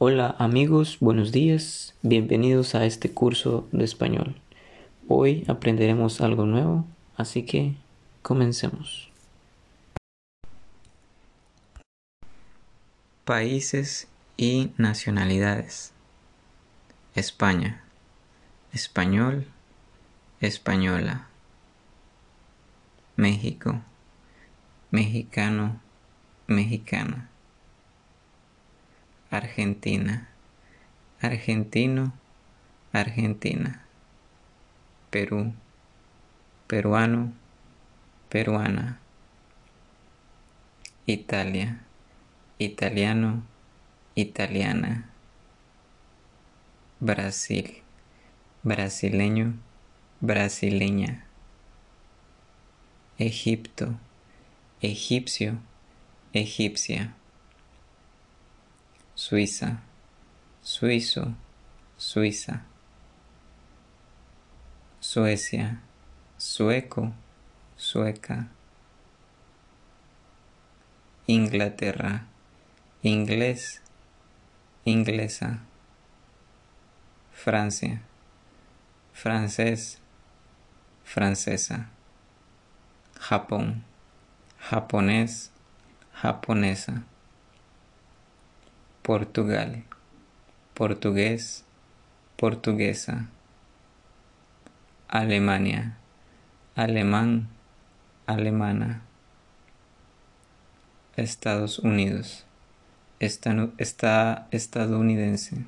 Hola amigos, buenos días, bienvenidos a este curso de español. Hoy aprenderemos algo nuevo, así que comencemos. Países y nacionalidades. España. Español. Española. México. Mexicano. Mexicana. Argentina, argentino, argentina. Perú, peruano, peruana. Italia, italiano, italiana. Brasil, brasileño, brasileña. Egipto, egipcio, egipcia. Suiza, suizo, suiza. Suecia, sueco, sueca. Inglaterra, inglés, inglesa. Francia, francés, francesa. Japón, japonés, japonesa. Portugal, portugués, portuguesa. Alemania, alemán, alemana. Estados Unidos, está estadounidense.